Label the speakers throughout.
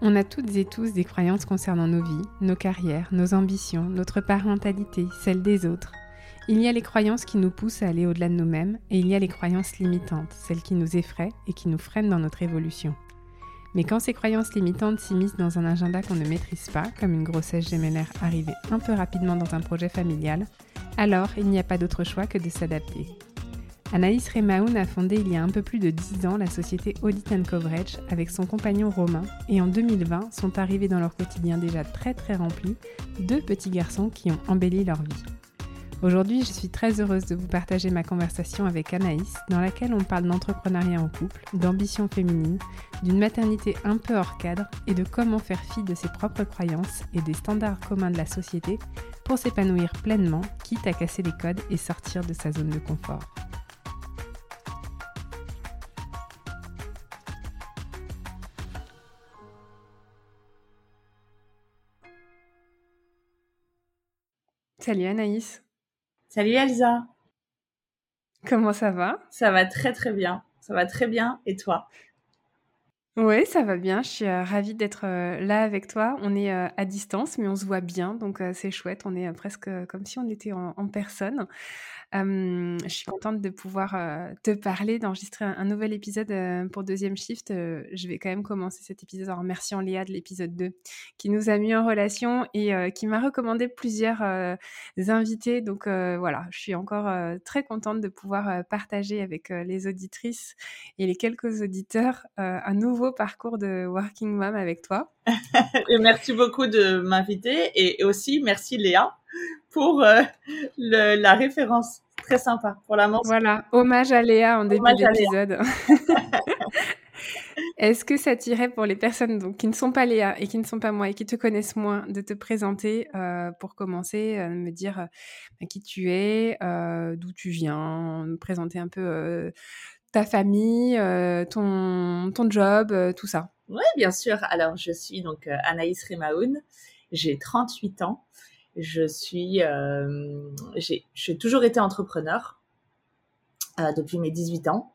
Speaker 1: On a toutes et tous des croyances concernant nos vies, nos carrières, nos ambitions, notre parentalité, celle des autres. Il y a les croyances qui nous poussent à aller au-delà de nous-mêmes et il y a les croyances limitantes, celles qui nous effraient et qui nous freinent dans notre évolution. Mais quand ces croyances limitantes s'immiscent dans un agenda qu'on ne maîtrise pas, comme une grossesse gémellaire arrivée un peu rapidement dans un projet familial, alors il n'y a pas d'autre choix que de s'adapter. Anaïs Remaoun a fondé il y a un peu plus de 10 ans la société Audit Coverage avec son compagnon Romain et en 2020 sont arrivés dans leur quotidien déjà très très rempli deux petits garçons qui ont embelli leur vie. Aujourd'hui, je suis très heureuse de vous partager ma conversation avec Anaïs dans laquelle on parle d'entrepreneuriat en couple, d'ambition féminine, d'une maternité un peu hors cadre et de comment faire fi de ses propres croyances et des standards communs de la société pour s'épanouir pleinement, quitte à casser les codes et sortir de sa zone de confort. Salut Anaïs.
Speaker 2: Salut Elsa.
Speaker 1: Comment ça va?
Speaker 2: Ça va très très bien. Ça va très bien. Et toi?
Speaker 1: Oui, ça va bien. Je suis euh, ravie d'être euh, là avec toi. On est euh, à distance, mais on se voit bien, donc c'est chouette. On est presque comme si on était en personne je suis contente de pouvoir te parler, d'enregistrer un, nouvel épisode pour Deuxième Shift. je vais quand même commencer cet épisode en remerciant Léa de l'épisode 2 qui nous a mis en relation et qui m'a recommandé plusieurs invités. Donc voilà, je suis encore très contente de pouvoir partager avec les auditrices et les quelques auditeurs un nouveau parcours de Working Mom avec toi.
Speaker 2: merci beaucoup de m'inviter et aussi merci Léa pour la référence très sympa pour la mention.
Speaker 1: Voilà, hommage à Léa en début d'épisode. Est-ce que ça t'irait pour les personnes donc, qui ne sont pas Léa et qui ne sont pas moi et qui te connaissent moins de te présenter euh, pour commencer, euh, me dire euh, qui tu es, d'où tu viens, me présenter un peu ta famille, ton, ton job, tout ça?
Speaker 2: Oui, bien sûr. Alors, je suis donc Anaïs Remaoun, j'ai 38 ans. Je suis, euh, j'ai toujours été entrepreneur euh, depuis mes 18 ans.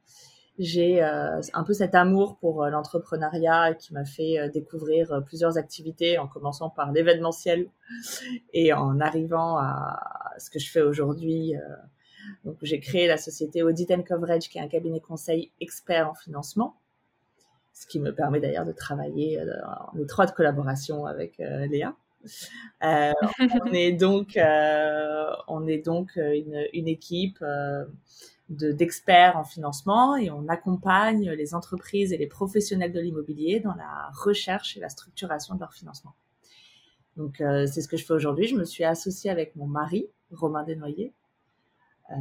Speaker 2: J'ai euh, un peu cet amour pour l'entrepreneuriat qui m'a fait découvrir plusieurs activités, en commençant par l'événementiel et en arrivant à ce que je fais aujourd'hui. donc, j'ai créé la société Audit and Coverage, qui est un cabinet conseil expert en financement, ce qui me permet d'ailleurs de travailler en étroite collaboration avec Léa. Euh, on est donc, euh, on est donc euh, une, équipe d'experts en financement et on accompagne les entreprises et les professionnels de l'immobilier dans la recherche et la structuration de leur financement. Donc c'est ce que je fais aujourd'hui. Je me suis associée avec mon mari, Romain Desnoyers,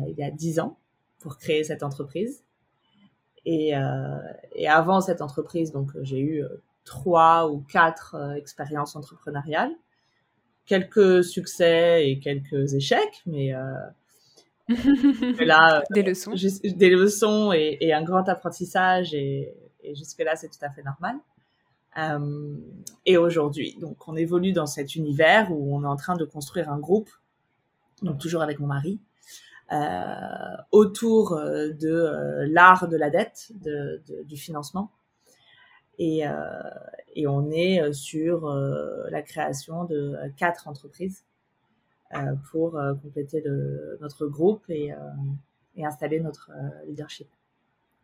Speaker 2: il y a dix ans pour créer cette entreprise. Et, et avant cette entreprise, donc j'ai eu trois ou quatre expériences entrepreneuriales quelques succès et quelques échecs, mais, euh,
Speaker 1: là, des leçons,
Speaker 2: des leçons et, un grand apprentissage et, jusque là c'est tout à fait normal. Euh, et aujourd'hui, donc on évolue dans cet univers où on est en train de construire un groupe, donc toujours avec mon mari, euh, autour de l'art de la dette, de, du financement. Et, et on est euh, sur euh, la création de euh, quatre entreprises pour compléter le, notre groupe et, et installer notre leadership.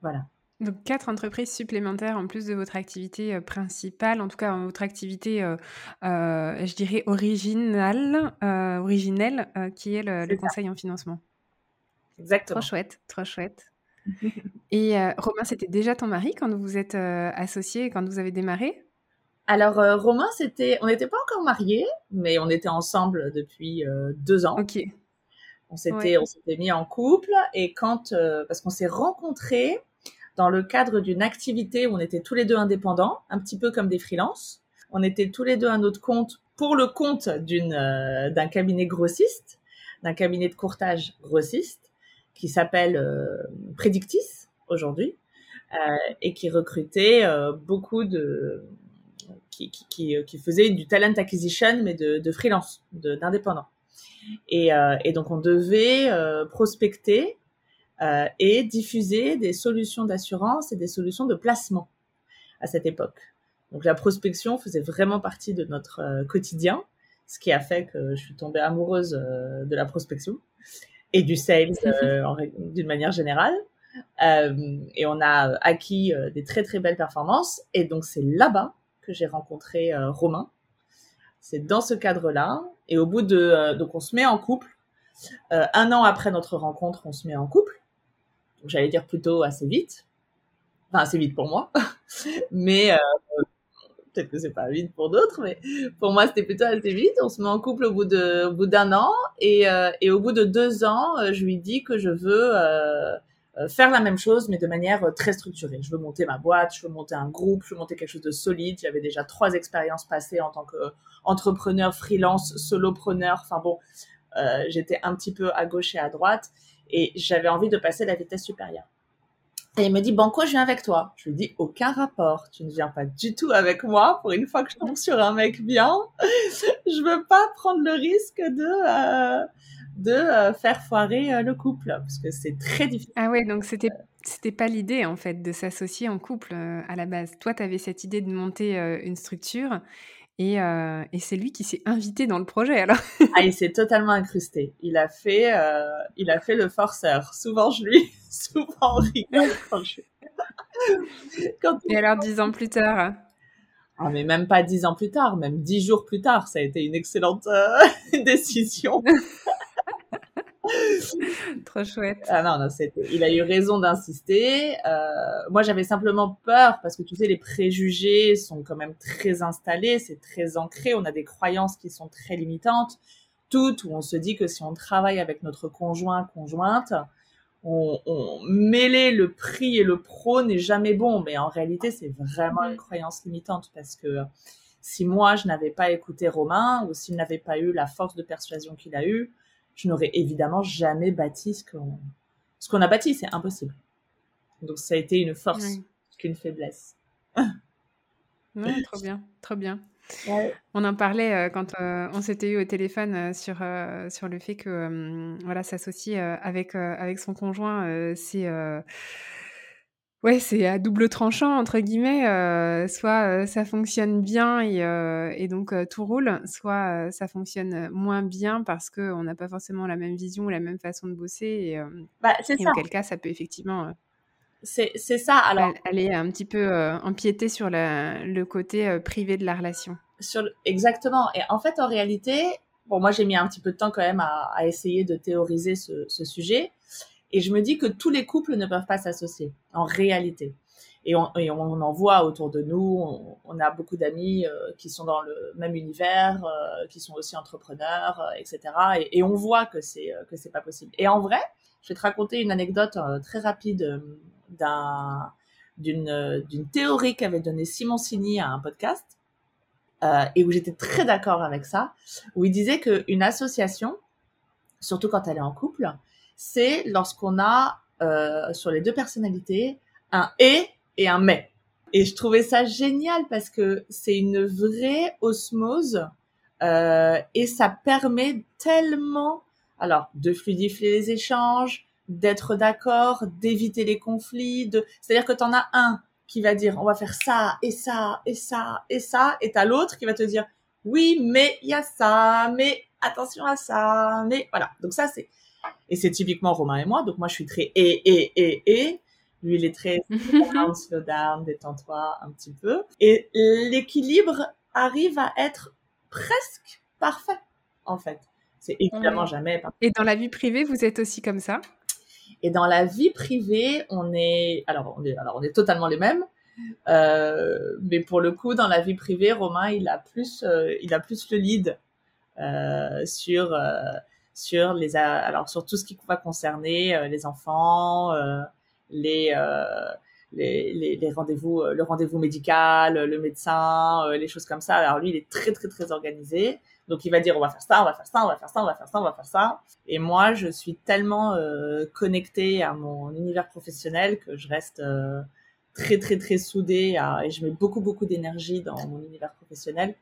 Speaker 2: Voilà.
Speaker 1: Donc quatre entreprises supplémentaires en plus de votre activité euh, principale, en tout cas votre activité, euh, euh, je dirais originale, originelle, qui est le, conseil en financement.
Speaker 2: Exactement.
Speaker 1: Trop chouette, trop chouette. Et Romain, c'était déjà ton mari quand vous vous êtes associés, quand vous avez démarré?
Speaker 2: Alors Romain, c'était, on n'était pas encore mariés, mais on était ensemble depuis deux ans.
Speaker 1: Ok.
Speaker 2: On s'était, on s'était mis en couple et quand, parce qu'on s'est rencontrés dans le cadre d'une activité où on était tous les deux indépendants, un petit peu comme des freelances. On était tous les deux à notre compte pour le compte d'une euh, d'un cabinet grossiste, d'un cabinet de courtage grossiste qui s'appelle euh, Predictis aujourd'hui euh, et qui recrutait beaucoup de qui, qui, qui, faisait du talent acquisition mais de, de freelance, d'indépendants. Et, et, donc on devait prospecter euh, et diffuser des solutions d'assurance et des solutions de placement à cette époque. Donc la prospection faisait vraiment partie de notre euh, quotidien, ce qui a fait que je suis tombée amoureuse euh, de la prospection et du sales d'une manière générale. et on a acquis des très très belles performances. Et donc c'est là-bas que j'ai rencontré Romain. C'est dans ce cadre-là. Et au bout de... donc on se met en couple. un an après notre rencontre, on se met en couple j'allais dire plutôt assez vite. Enfin, assez vite pour moi. mais euh, peut-être que c'est pas vite pour d'autres, mais pour moi, c'était plutôt assez vite. On se met en couple au bout de, au bout d'un an. Et, euh, et, au bout de deux ans, euh, je lui dis que je veux faire la même chose, mais de manière très structurée. Je veux monter ma boîte, je veux monter un groupe, je veux monter quelque chose de solide. J'avais déjà trois expériences passées en tant qu'entrepreneur, freelance, solopreneur. Enfin bon, j'étais un petit peu à gauche et à droite et j'avais envie de passer la vitesse supérieure. Et il me dit, Banco, je viens avec toi. Je lui dis, aucun rapport. Tu ne viens pas du tout avec moi. Pour une fois que je tombe sur un mec bien, je veux pas prendre le risque de, euh, de euh, faire foirer euh, le couple. Parce que c'est très difficile.
Speaker 1: Ah ouais, donc c'était, c'était pas l'idée, en fait, de s'associer en couple à la base. Toi, tu avais cette idée de monter une structure. Et, euh, et c'est lui qui s'est invité dans le projet alors.
Speaker 2: ah, il s'est totalement incrusté. Il a fait, euh, il a fait le forceur. Souvent je lui, souvent on rigole quand je.
Speaker 1: quand et alors dix ans plus tard.
Speaker 2: Ah mais même pas dix ans plus tard, même dix jours plus tard, ça a été une excellente euh, décision.
Speaker 1: Trop chouette.
Speaker 2: Ah non, non, il a eu raison d'insister. Euh, moi, j'avais simplement peur parce que tu sais, les préjugés sont quand même très installés, c'est très ancré. On a des croyances qui sont très limitantes, toutes où on se dit que si on travaille avec notre conjoint, conjointe, on, on mêler le prix et le pro n'est jamais bon. Mais en réalité, c'est vraiment une croyance limitante parce que si moi, je n'avais pas écouté Romain ou s'il n'avait pas eu la force de persuasion qu'il a eue, je n'aurais évidemment jamais bâti ce qu'on ce qu'on a bâti, c'est impossible. Donc ça a été une force qu'une faiblesse.
Speaker 1: Oui, trop bien, trop bien. On en parlait euh, quand euh, on s'était eu au téléphone euh, sur, sur le fait que voilà, s'associer avec, avec son conjoint, c'est Ouais, c'est à double tranchant entre guillemets. Euh, soit euh, ça fonctionne bien et, euh, et donc tout roule, soit ça fonctionne moins bien parce qu'on n'a pas forcément la même vision ou la même façon de bosser. Et,
Speaker 2: bah, c'est ça.
Speaker 1: en quel cas, ça peut effectivement
Speaker 2: c'est ça. Alors,
Speaker 1: aller un petit peu empiéter sur la, le côté privé de la relation.
Speaker 2: Sur exactement. Et en fait, en réalité, bon, moi j'ai mis un petit peu de temps quand même à, à essayer de théoriser ce, ce sujet. Et je me dis que tous les couples ne peuvent pas s'associer, en réalité. Et on, en voit autour de nous, on, a beaucoup d'amis euh, qui sont dans le même univers, euh, qui sont aussi entrepreneurs, euh, etc. Et, on voit que c'est que c'est pas possible. Et en vrai, je vais te raconter une anecdote très rapide d'un d'une théorie qu'avait donnée Simon Sini à un podcast et où j'étais très d'accord avec ça, où il disait qu'une association, surtout quand elle est en couple, c'est lorsqu'on a euh, sur les deux personnalités un et et un mais. Et je trouvais ça génial parce que c'est une vraie osmose euh, et ça permet tellement, alors, de fluidifier les échanges, d'être d'accord, d'éviter les conflits. De... C'est-à-dire que tu en as un qui va dire on va faire ça et ça et ça et ça, et t'as l'autre qui va te dire oui, mais il y a ça, mais attention à ça, mais voilà. Donc ça c'est et c'est typiquement Romain et moi. Donc moi, je suis très et, et, et, et. Lui, il est très slow down, slow down, détends-toi un petit peu. Et l'équilibre arrive à être presque parfait, en fait. C'est évidemment jamais parfait.
Speaker 1: Et dans la vie privée, vous êtes aussi comme ça?
Speaker 2: Et dans la vie privée, on est, alors on est, alors on est totalement les mêmes. Euh, mais pour le coup, dans la vie privée, Romain, il a plus, euh, il a plus le lead euh, sur sur les alors sur tout ce qui va concerner euh, les enfants, les les, les, les rendez-vous, le rendez-vous médical, le médecin, les choses comme ça. Alors lui, il est très très très organisé. Donc il va dire on va faire ça, on va faire ça, on va faire ça, on va faire ça, on va faire ça. Et moi, je suis tellement euh, connectée à mon univers professionnel que je reste euh, très très très soudée et je mets beaucoup beaucoup d'énergie dans mon univers professionnel.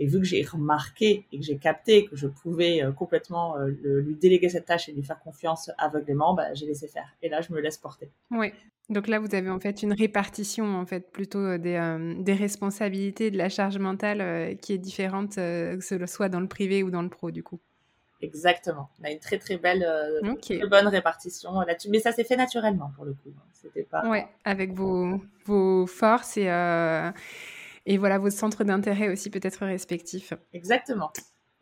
Speaker 2: Et vu que j'ai remarqué et que j'ai capté que je pouvais euh, complètement euh, lui déléguer cette tâche et lui faire confiance aveuglément, bah, j'ai laissé faire. Et là, je me laisse porter.
Speaker 1: Oui. Donc là, vous avez en fait une répartition en fait plutôt euh, des, des responsabilités, de la charge mentale qui est différente, que ce soit dans le privé ou dans le pro du coup.
Speaker 2: Exactement. On a une très très belle, très bonne répartition là-dessus. Mais ça s'est fait naturellement pour le coup.
Speaker 1: C'était pas. Ouais, avec vos, vos forces et et voilà vos centres d'intérêt aussi peut-être respectifs.
Speaker 2: Exactement.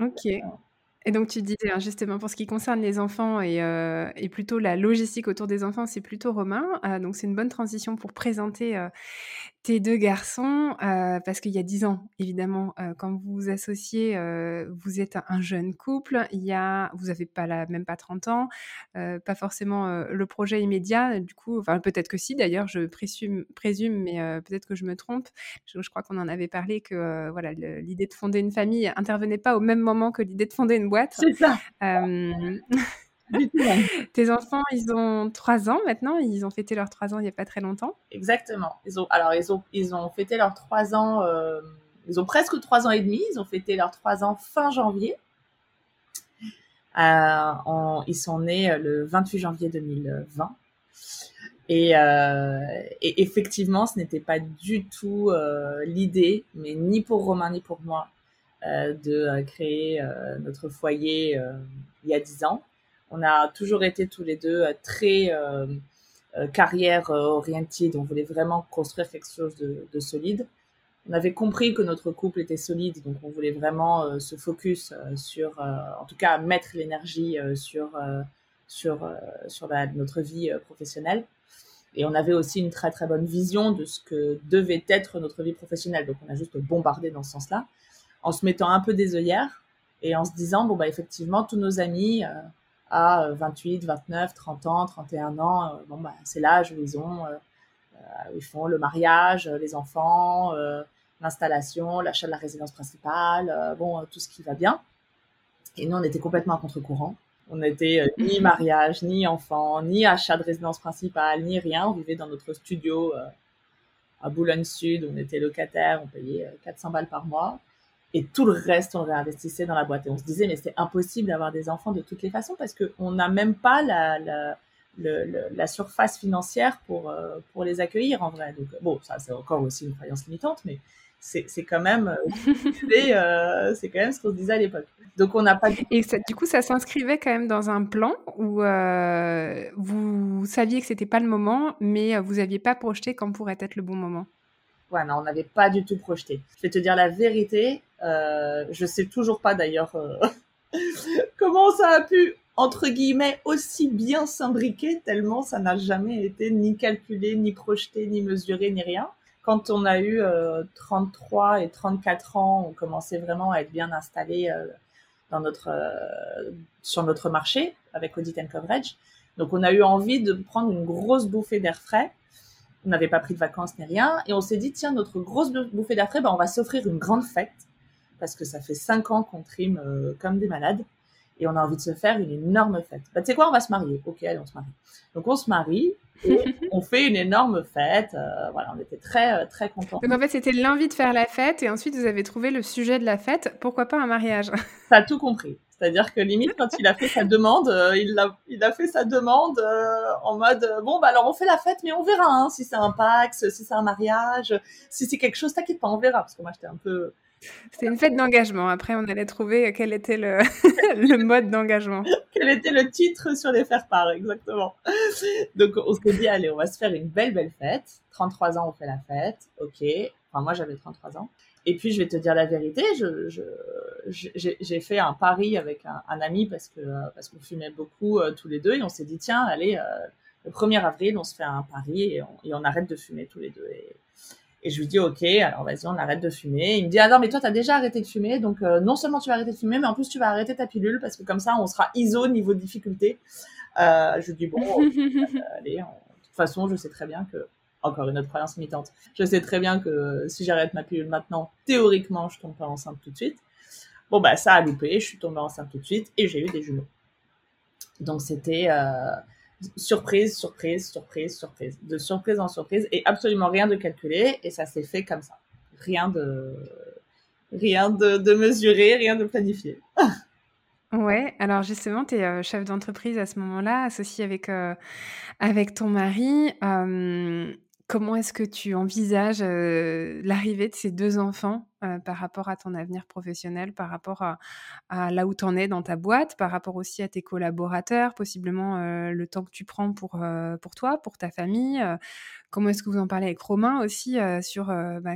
Speaker 1: Ok. Et donc tu disais hein, justement pour ce qui concerne les enfants et, euh, et plutôt la logistique autour des enfants, c'est plutôt Romain. Euh, donc c'est une bonne transition pour présenter euh, tes deux garçons, parce qu'il y a dix ans, évidemment, quand vous vous associez, vous êtes un jeune couple, il y a, vous n'avez pas la, même pas 30 ans, pas forcément le projet immédiat, du coup, enfin peut-être que si d'ailleurs, je présume, présume mais peut-être que je me trompe. Je, je crois qu'on en avait parlé que voilà, l'idée de fonder une famille intervenait pas au même moment que l'idée de fonder une boîte.
Speaker 2: C'est ça.
Speaker 1: Tes enfants, ils ont 3 ans maintenant. Ils ont fêté leurs 3 ans il n'y a pas très longtemps.
Speaker 2: Exactement. Ils ont, alors, ils ont, ils ont fêté leurs 3 ans. Euh, ils ont presque 3 ans et demi. Ils ont fêté leurs 3 ans fin janvier. Euh, ils sont nés euh, le 28 janvier 2020. Et, euh, et effectivement, ce n'était pas du tout euh, l'idée, mais ni pour Romain ni pour moi, euh, de créer notre foyer il y a 10 ans on a toujours été tous les deux euh, très euh, euh, carrière orientés, on voulait vraiment construire quelque chose de, solide. On avait compris que notre couple était solide, donc on voulait vraiment se focus sur, en tout cas, mettre l'énergie sur sur sur notre vie professionnelle. Et on avait aussi une très très bonne vision de ce que devait être notre vie professionnelle. Donc on a juste bombardé dans ce sens-là, en se mettant un peu des œillères et en se disant bon bah effectivement tous nos amis à 28, 29, 30 ans, 31 ans. Euh, bon, bah, c'est l'âge où ils ont, euh, euh, ils font le mariage, les enfants, l'installation, l'achat de la résidence principale, bon, tout ce qui va bien. Et nous, on était complètement à contre-courant. On n'était ni mariage, ni enfant, ni achat de résidence principale, ni rien. On vivait dans notre studio à Boulogne-Sud. On était locataire, on payait 400 balles par mois et tout le reste, on réinvestissait dans la boîte. Et on se disait, mais c'est impossible d'avoir des enfants de toutes les façons parce qu'on n'a même pas la, la, la, surface financière pour, euh, pour les accueillir en vrai. Donc, bon, ça, c'est encore aussi une croyance limitante, mais c'est, quand même euh, euh, c'est quand même ce qu'on se disait à l'époque. Donc on n'a pas.
Speaker 1: Et du coup, ça s'inscrivait quand même dans un plan où vous saviez que c'était pas le moment, mais vous aviez pas projeté quand pourrait être le bon moment?
Speaker 2: Ouais, on n'avait pas du tout projeté. Je vais te dire la vérité. Euh, je sais toujours pas d'ailleurs euh, comment ça a pu entre guillemets aussi bien s'imbriquer tellement ça n'a jamais été ni calculé, ni projeté, ni mesuré, ni rien. Quand on a eu 33 euh, et 34 ans, on commençait vraiment à être bien installé euh, dans notre sur notre marché avec Audit and Coverage. Donc on a eu envie de prendre une grosse bouffée d'air frais on n'avait pas pris de vacances ni rien. Et on s'est dit, tiens, notre grosse bouffée d'air frais, ben, on va s'offrir une grande fête. Parce que ça fait cinq ans qu'on trime euh, comme des malades. Et on a envie de se faire une énorme fête. Ben, tu sais quoi, on va se marier. Ok, allez, on se marie. Donc on se marie et on fait une énorme fête. Euh, voilà, on était très, euh, très contents.
Speaker 1: Donc en fait, c'était l'envie de faire la fête. Et ensuite, vous avez trouvé le sujet de la fête. Pourquoi pas un mariage?
Speaker 2: T'as tout compris. C'est-à-dire que limite, quand il a fait sa demande, euh, il, a, il a fait sa demande euh, en mode euh, bon, bah alors on fait la fête, mais on verra hein, si c'est un Pax, si c'est un mariage, si c'est quelque chose, t'inquiète pas, on verra. Parce que moi, j'étais un peu,
Speaker 1: C'était une fête d'engagement. Après, on allait trouver quel était le, le mode d'engagement.
Speaker 2: Quel était le titre sur les faire-part, exactement. Donc, on s'est dit, allez, on va se faire une belle, belle fête. 33 ans, on fait la fête. OK. Enfin, moi, j'avais 33 ans. Et puis, je vais te dire la vérité, je, j'ai fait un pari avec un, ami parce que parce qu'on fumait beaucoup euh, tous les deux et on s'est dit, tiens, allez, euh, le 1er avril, on se fait un pari et on, et on arrête de fumer tous les deux. Et, et je lui dis, OK, alors vas-y, on arrête de fumer. Il me dit, ah non, mais toi, tu as déjà arrêté de fumer. Donc, euh, non seulement tu vas arrêter de fumer, mais en plus, tu vas arrêter ta pilule parce que comme ça, on sera ISO niveau difficulté. Euh, je lui dis, bon, allez, de toute façon, je sais très bien que, encore une autre croyance limitante, je sais très bien que si j'arrête ma pilule maintenant, théoriquement, je tombe pas enceinte tout de suite. Bon, bah, ça a loupé. Je suis tombée enceinte tout de suite et j'ai eu des jumeaux. Donc, c'était, euh, surprise, surprise, surprise, surprise, de surprise en surprise et absolument rien de calculé et ça s'est fait comme ça. Rien de, rien de, de mesuré, rien de planifié.
Speaker 1: Ouais, alors justement, tu es euh, chef d'entreprise à ce moment-là, associé avec, euh, avec ton mari. Comment est-ce que tu envisages l'arrivée de ces deux enfants par rapport à ton avenir professionnel, par rapport à, là où tu en es dans ta boîte, par rapport aussi à tes collaborateurs, possiblement le temps que tu prends pour, pour toi, pour ta famille Comment est-ce que vous en parlez avec Romain aussi sur bah,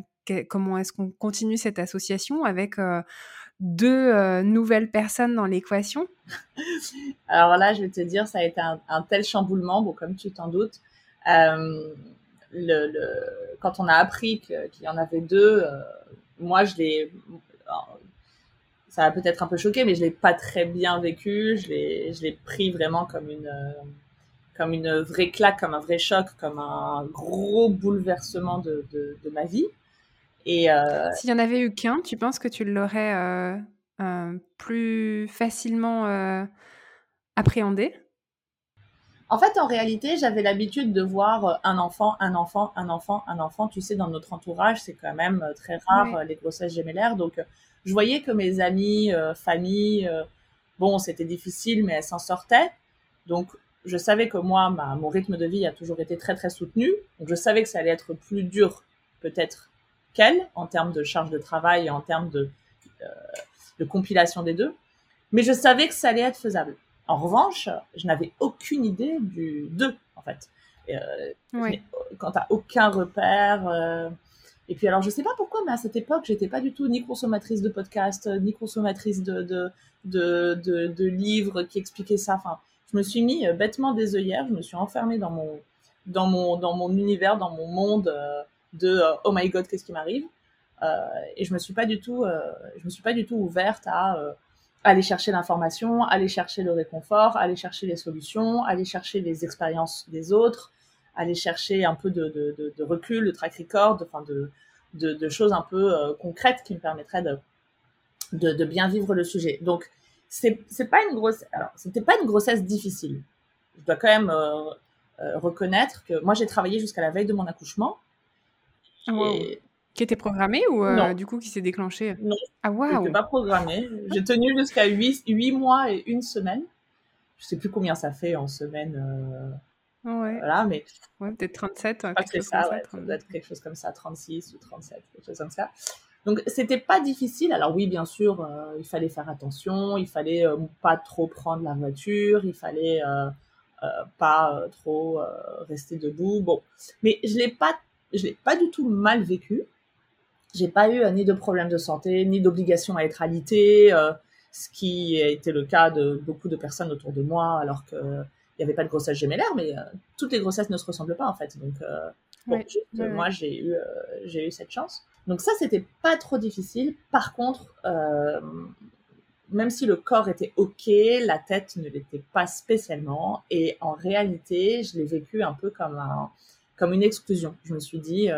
Speaker 1: comment est-ce qu'on continue cette association avec deux nouvelles personnes dans l'équation?
Speaker 2: Alors là, je vais te dire, ça a été un, tel chamboulement, bon, comme tu t'en doutes le, quand on a appris qu'il y en avait deux, euh, moi, je l'ai. Ça a peut-être un peu choqué, mais je l'ai pas très bien vécu. Je l'ai, je l'ai pris vraiment comme une, comme une vraie claque, comme un vrai choc, comme un gros bouleversement de, de, ma vie.
Speaker 1: Et euh, s'il y en avait eu qu'un, tu penses que tu l'aurais euh, plus facilement appréhendé?
Speaker 2: En fait, en réalité, j'avais l'habitude de voir euh, un enfant, un enfant, un enfant, un enfant. Tu sais, dans notre entourage, c'est quand même euh, très rare euh, les grossesses gémellaires. Donc, je voyais que mes amis, famille, bon, c'était difficile, mais elles s'en sortaient. Donc, je savais que moi, ma, mon rythme de vie a toujours été très, très soutenu. Donc, je savais que ça allait être plus dur, peut-être, qu'elle, en termes de charge de travail et en termes de, de compilation des deux. Mais je savais que ça allait être faisable. En revanche, je n'avais aucune idée du 2, en fait. Euh, Quand tu n'as aucun repère. Euh, et puis, alors, je ne sais pas pourquoi, mais à cette époque, j'étais pas du tout ni consommatrice de podcasts, ni consommatrice de, de, de, de, livres qui expliquaient ça. Enfin, je me suis mis euh, bêtement des œillères, je me suis enfermée dans mon, dans mon, dans mon univers, dans mon monde euh, de oh my god, qu'est-ce qui m'arrive? Et je me suis pas du tout, je me suis pas du tout ouverte à aller chercher l'information, aller chercher le réconfort, aller chercher les solutions, aller chercher les expériences des autres, aller chercher un peu de, de, de, recul, de track record, enfin de, de, choses un peu euh, concrètes qui me permettraient de, bien vivre le sujet. Donc, c'est, c'est pas une grosse, alors, c'était pas une grossesse difficile. Je dois quand même euh, euh, reconnaître que moi, j'ai travaillé jusqu'à la veille de mon accouchement.
Speaker 1: Qui était programmé ou euh, du coup qui s'est déclenché?
Speaker 2: Non. Ah waouh. pas programmé. J'ai tenu jusqu'à 8, 8, mois et une semaine. Je sais plus combien ça fait en semaine. Euh... Ouais. Voilà, mais.
Speaker 1: Ouais, peut-être 37.
Speaker 2: Hein, c'est ça, ouais, ça doit être quelque chose comme ça, 36 ou 37, quelque chose comme ça. Donc c'était pas difficile. Alors oui, bien sûr, euh, il fallait faire attention, il fallait pas trop prendre la voiture, il fallait pas trop rester debout. Bon, mais je l'ai pas, je l'ai pas du tout mal vécu. J'ai pas eu euh, ni de problème de santé, ni d'obligation à être alitée, euh, ce qui a été le cas de beaucoup de personnes autour de moi, alors qu'il n'y avait pas de grossesse gémellaire, mais euh, toutes les grossesses ne se ressemblent pas en fait. Donc, bon, moi, j'ai eu, j'ai eu cette chance. Donc ça, c'était pas trop difficile. Par contre, même si le corps était ok, la tête ne l'était pas spécialement. Et en réalité, je l'ai vécu un peu comme un, comme une exclusion. Je me suis dit,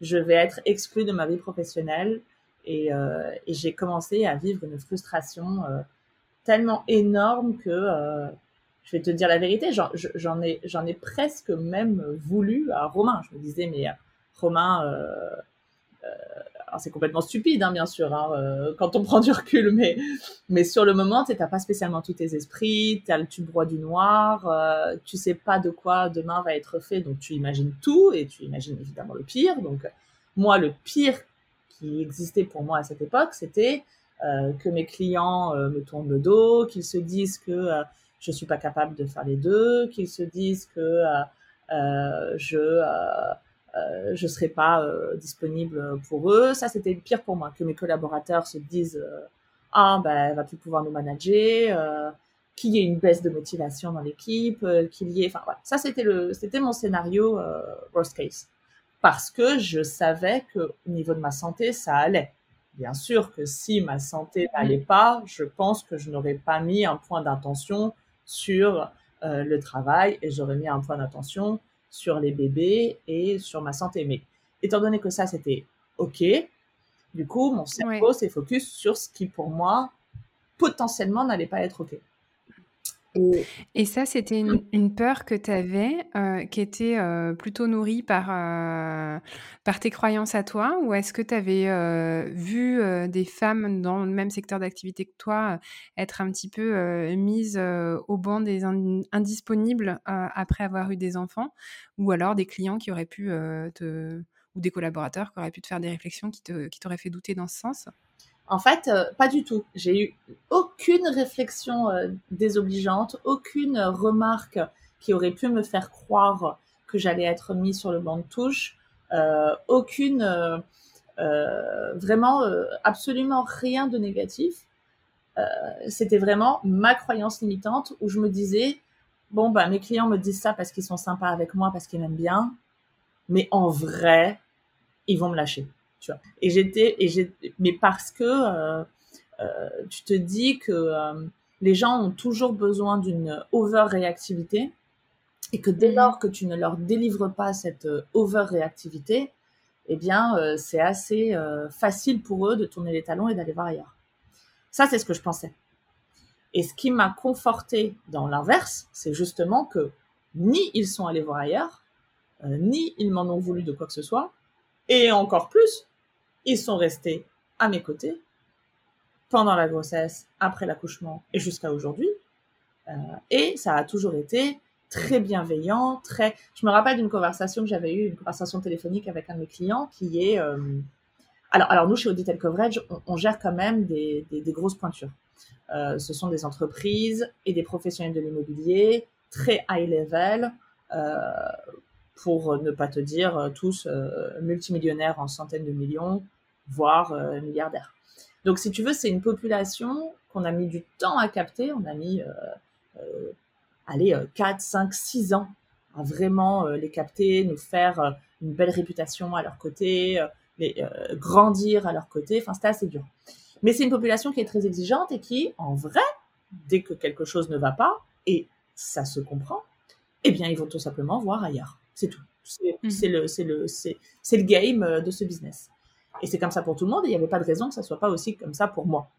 Speaker 2: je vais être exclue de ma vie professionnelle. Et, euh, j'ai commencé à vivre une frustration euh, tellement énorme que, euh, je vais te dire la vérité, j'en ai, ai presque même voulu à Romain. Je me disais, mais Romain, c'est complètement stupide, hein, bien sûr, hein, euh, quand on prend du recul, mais, sur le moment, tu n'as pas spécialement tous tes esprits, tu as le tube du noir, euh, tu sais pas de quoi demain va être fait, donc tu imagines tout et tu imagines évidemment le pire. Donc, moi, le pire qui existait pour moi à cette époque, c'était que mes clients me tournent le dos, qu'ils se disent que je suis pas capable de faire les deux, qu'ils se disent que je euh, je serai pas disponible pour eux. Ça, c'était pire pour moi que mes collaborateurs se disent ah ben elle va plus pouvoir nous manager, qu'il y ait une baisse de motivation dans l'équipe, qu'il y ait, enfin voilà, ça c'était le, c'était mon scénario worst case parce que je savais que au niveau de ma santé, ça allait. Bien sûr que si ma santé mmh. n'allait pas, je pense que je n'aurais pas mis un point d'attention sur euh, le travail et j'aurais mis un point d'attention sur les bébés et sur ma santé. Mais étant donné que ça, c'était OK, du coup, mon cerveau s'est focus sur ce qui, pour moi, potentiellement n'allait pas être OK.
Speaker 1: Et, ça, c'était une, peur que tu avais, euh, qui était euh, plutôt nourrie par, euh, par tes croyances à toi, ou est-ce que tu avais vu des femmes dans le même secteur d'activité que toi être un petit peu mises au banc des indisponibles après avoir eu des enfants, ou alors des clients qui auraient pu te, ou des collaborateurs qui auraient pu te faire des réflexions qui t'auraient fait douter dans ce sens?
Speaker 2: En fait, euh, pas du tout. J'ai eu aucune réflexion euh, désobligeante, aucune remarque qui aurait pu me faire croire que j'allais être mis sur le banc de touche, euh, aucune, vraiment, absolument rien de négatif. C'était vraiment ma croyance limitante où je me disais, bon, bah, mes clients me disent ça parce qu'ils sont sympas avec moi, parce qu'ils m'aiment bien, mais en vrai, ils vont me lâcher. Et j'étais, et mais parce que euh, euh, tu te dis que euh, les gens ont toujours besoin d'une over-réactivité et que dès mm. lors que tu ne leur délivres pas cette over-réactivité, eh bien, c'est assez facile pour eux de tourner les talons et d'aller voir ailleurs. Ça, c'est ce que je pensais. Et ce qui m'a conforté dans l'inverse, c'est justement que ni ils sont allés voir ailleurs, ni ils m'en ont voulu de quoi que ce soit, et encore plus, ils sont restés à mes côtés pendant la grossesse, après l'accouchement et jusqu'à aujourd'hui. Euh, et ça a toujours été très bienveillant, très. Je me rappelle d'une conversation que j'avais eue, une conversation téléphonique avec un de mes clients qui est. Euh, alors, alors nous chez Auditel Coverage, on, gère quand même des, des, grosses pointures. Euh, ce sont des entreprises et des professionnels de l'immobilier très high level. Pour ne pas te dire tous multimillionnaires en centaines de millions, voire euh, milliardaires. Donc, si tu veux, c'est une population qu'on a mis du temps à capter. On a mis, euh, euh, allez, 4, 5, 6 ans à vraiment les capter, nous faire une belle réputation à leur côté, les, grandir à leur côté. Enfin, c'était assez dur. Mais c'est une population qui est très exigeante et qui, en vrai, dès que quelque chose ne va pas, et ça se comprend, eh bien, ils vont tout simplement voir ailleurs. C'est tout. C'est mmh. le, le, le game de ce business. Et c'est comme ça pour tout le monde il n'y avait pas de raison que ça soit pas aussi comme ça pour moi.